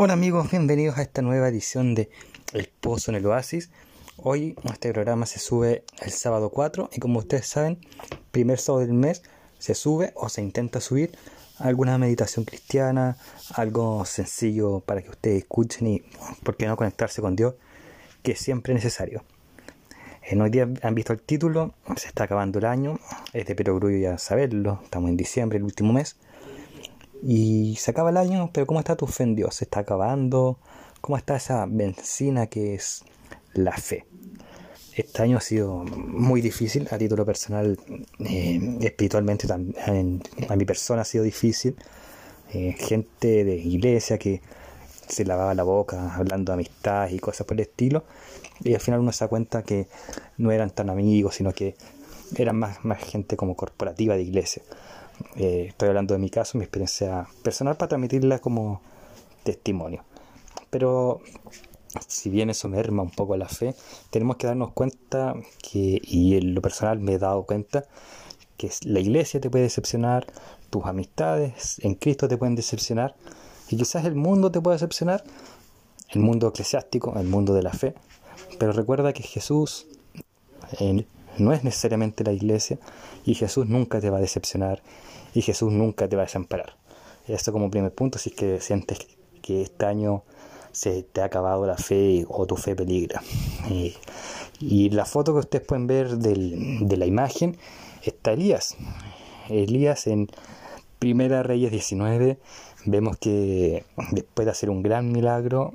Hola amigos, bienvenidos a esta nueva edición de El Pozo en el Oasis. Hoy este programa se sube el sábado 4 y como ustedes saben, primer sábado del mes se sube o se intenta subir alguna meditación cristiana, algo sencillo para que ustedes escuchen y, ¿por qué no conectarse con Dios? Que es siempre necesario. En hoy día han visto el título, se está acabando el año, es de perogrullo ya saberlo, estamos en diciembre, el último mes. Y se acaba el año, pero ¿cómo está tu fe en Dios? ¿Se está acabando? ¿Cómo está esa benzina que es la fe? Este año ha sido muy difícil a título personal, eh, espiritualmente también, a mi persona ha sido difícil. Eh, gente de iglesia que se lavaba la boca hablando de amistad y cosas por el estilo. Y al final uno se da cuenta que no eran tan amigos, sino que eran más, más gente como corporativa de iglesia. Eh, estoy hablando de mi caso, mi experiencia personal para transmitirla como testimonio. Pero si bien eso merma un poco la fe, tenemos que darnos cuenta que, y en lo personal me he dado cuenta, que la iglesia te puede decepcionar, tus amistades en Cristo te pueden decepcionar, y quizás el mundo te puede decepcionar, el mundo eclesiástico, el mundo de la fe, pero recuerda que Jesús no es necesariamente la iglesia y Jesús nunca te va a decepcionar y Jesús nunca te va a desamparar. Esto como primer punto, si es que sientes que este año se te ha acabado la fe o tu fe peligra. y la foto que ustedes pueden ver de la imagen está Elías. Elías en Primera Reyes 19 vemos que después de hacer un gran milagro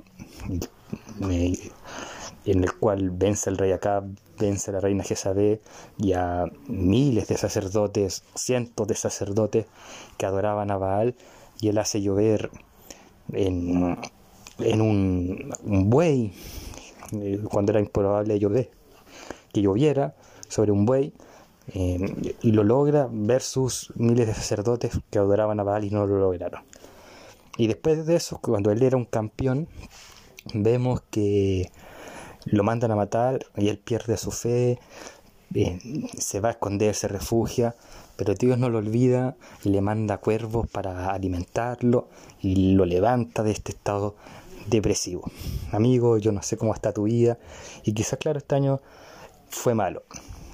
en el cual vence el rey Acab, vence a la reina Jezabel y a miles de sacerdotes, cientos de sacerdotes que adoraban a Baal, y él hace llover en, en un, buey, eh, cuando era improbable llover, que lloviera sobre un buey, eh, y lo logra versus miles de sacerdotes que adoraban a Baal y no lo lograron. Y después de eso, cuando él era un campeón, vemos que lo mandan a matar y él pierde su fe, eh, se va a esconder, se refugia, pero Dios no lo olvida y le manda cuervos para alimentarlo y lo levanta de este estado depresivo. Amigo, yo no sé cómo está tu vida y quizás, claro, este año fue malo.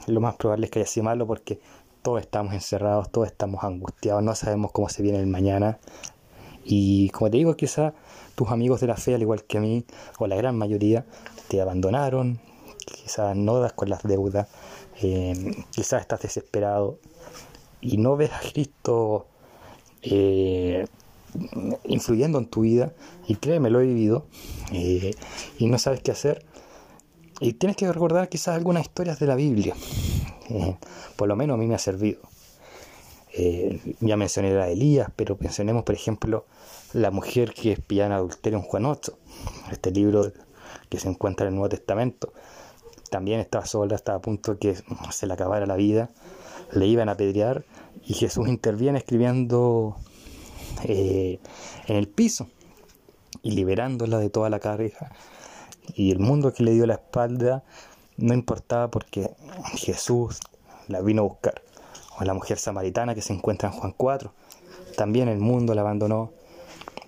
Lo más probable es que haya sido malo porque todos estamos encerrados, todos estamos angustiados, no sabemos cómo se viene el mañana. Y como te digo, quizás tus amigos de la fe, al igual que a mí, o la gran mayoría, te abandonaron, quizás no das con las deudas, eh, quizás estás desesperado y no ves a Cristo eh, influyendo en tu vida, y créeme, lo he vivido, eh, y no sabes qué hacer. Y tienes que recordar quizás algunas historias de la Biblia, por lo menos a mí me ha servido. Ya mencioné a Elías, pero mencionemos, por ejemplo, la mujer que espía en adulterio en Juan 8, este libro que se encuentra en el Nuevo Testamento. También estaba sola, estaba a punto de que se le acabara la vida, le iban a apedrear y Jesús interviene escribiendo eh, en el piso y liberándola de toda la carga. Y el mundo que le dio la espalda no importaba porque Jesús la vino a buscar. O la mujer samaritana que se encuentra en Juan 4. También el mundo la abandonó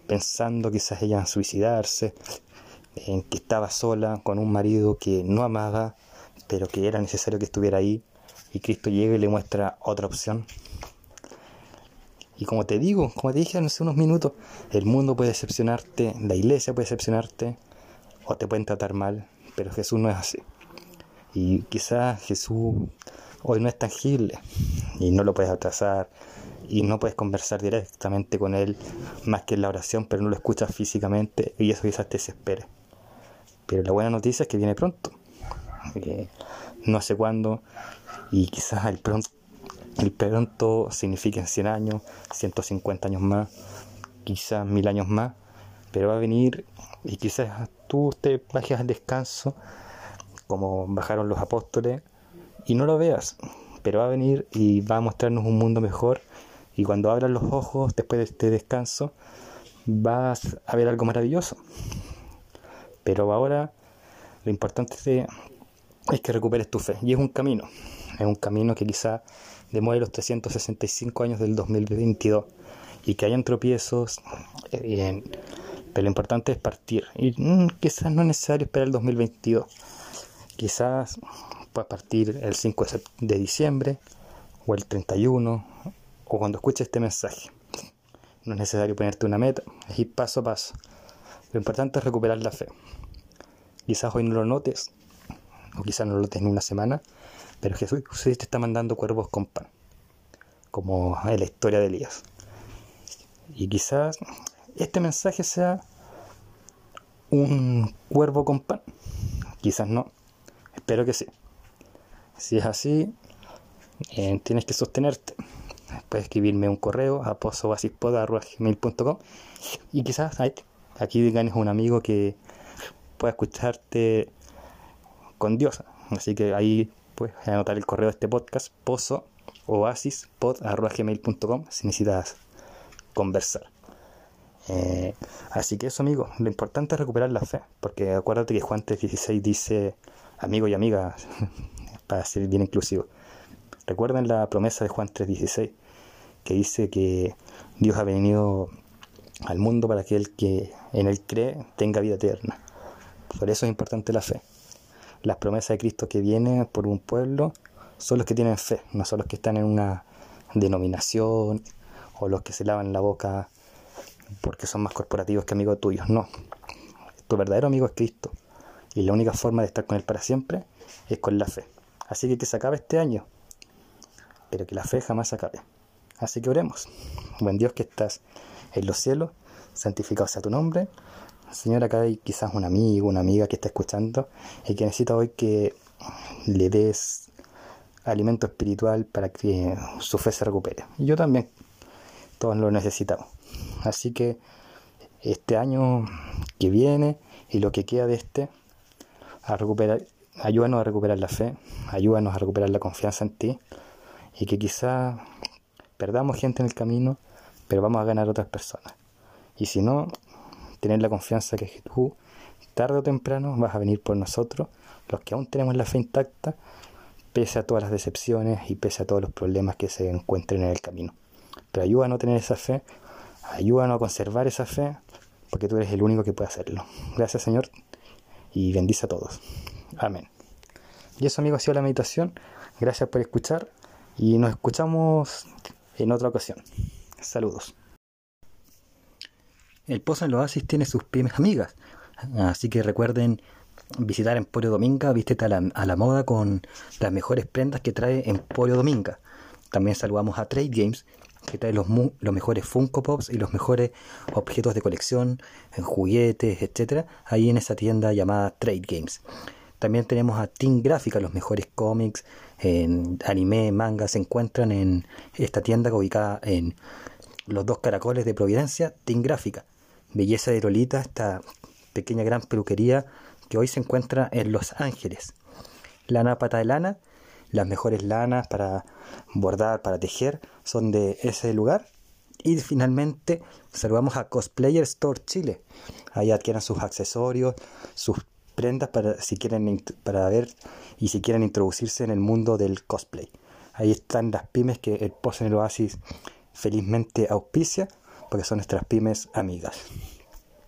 pensando quizás ella en suicidarse, en que estaba sola con un marido que no amaba, pero que era necesario que estuviera ahí, y Cristo llega y le muestra otra opción. Y como te digo, como te dije hace unos minutos, el mundo puede decepcionarte, la iglesia puede decepcionarte, o te pueden tratar mal, pero Jesús no es así. Y quizás Jesús hoy no es tangible y no lo puedes atrasar y no puedes conversar directamente con Él más que en la oración, pero no lo escuchas físicamente y eso quizás te desespere. Pero la buena noticia es que viene pronto. no sé cuándo. Y quizás el pronto, el pronto significa 100 años, 150 años más, quizás mil años más. Pero va a venir y quizás tú te bajes al descanso, como bajaron los apóstoles, y no lo veas. Pero va a venir y va a mostrarnos un mundo mejor. Y cuando abras los ojos después de este descanso, vas a ver algo maravilloso. Pero ahora lo importante es que recuperes tu fe. Y es un camino. Es un camino que quizá demore los 365 años del 2022. Y que hayan tropiezos. Eh, Pero lo importante es partir. Y mm, quizás no es necesario esperar el 2022. Quizás puedas partir el 5 de diciembre o el 31 o cuando escuches este mensaje. No es necesario ponerte una meta, es ir paso a paso. Lo importante es recuperar la fe. Quizás hoy no lo notes, o quizás no lo notes en una semana, pero Jesús te está mandando cuervos con pan, como en la historia de Elías. Y quizás este mensaje sea un cuervo con pan. Quizás no. Espero que sí. Si es así, eh, tienes que sostenerte. Puedes escribirme un correo a pozoasispoda.gmail.com y quizás aquí ganes un amigo que pueda escucharte con Dios. Así que ahí puedes anotar el correo de este podcast, pozoasispod.gmail.com si necesitas conversar. Eh, así que eso, amigo, lo importante es recuperar la fe, porque acuérdate que Juan 3.16 dice amigo y amiga, para ser bien inclusivo. Recuerden la promesa de Juan 3.16, que dice que Dios ha venido al mundo para que el que en él cree tenga vida eterna. Por eso es importante la fe. Las promesas de Cristo que vienen por un pueblo son los que tienen fe, no son los que están en una denominación o los que se lavan la boca porque son más corporativos que amigos tuyos. No. Tu verdadero amigo es Cristo. Y la única forma de estar con Él para siempre es con la fe. Así que que se acabe este año, pero que la fe jamás se acabe. Así que oremos. Buen Dios que estás en los cielos, santificado sea tu nombre. Señor, acá hay quizás un amigo, una amiga que está escuchando y que necesita hoy que le des alimento espiritual para que su fe se recupere. Y yo también, todos lo necesitamos. Así que este año que viene y lo que queda de este, a recuperar, ayúdanos a recuperar la fe, ayúdanos a recuperar la confianza en ti y que quizá perdamos gente en el camino, pero vamos a ganar otras personas. Y si no, tener la confianza que tú, tarde o temprano, vas a venir por nosotros, los que aún tenemos la fe intacta, pese a todas las decepciones y pese a todos los problemas que se encuentren en el camino. Pero ayúdanos a tener esa fe, ayúdanos a conservar esa fe, porque tú eres el único que puede hacerlo. Gracias Señor y bendice a todos. Amén. Y eso amigos ha sido la meditación. Gracias por escuchar y nos escuchamos en otra ocasión. Saludos. El Pozo en los Oasis tiene sus pymes amigas, así que recuerden visitar Emporio Dominga, vístete a la, moda con las mejores prendas que trae Emporio Dominga. También saludamos a Trade Games, que trae los, los mejores Funko Pops y los mejores objetos de colección, en juguetes, etcétera, ahí en esa tienda llamada Trade Games. También tenemos a Team Gráfica, los mejores cómics, en anime, manga, se encuentran en esta tienda ubicada en los dos caracoles de Providencia, Team Gráfica. Belleza de Lolita, esta pequeña gran peluquería que hoy se encuentra en Los Ángeles. Lana Pata de Lana, las mejores lanas para bordar, para tejer, son de ese lugar. Y finalmente saludamos a Cosplayer Store Chile. Ahí adquieran sus accesorios, sus prendas para si quieren para ver y si quieren introducirse en el mundo del cosplay. Ahí están las pymes que el Post en el Oasis felizmente auspicia porque son nuestras pymes amigas.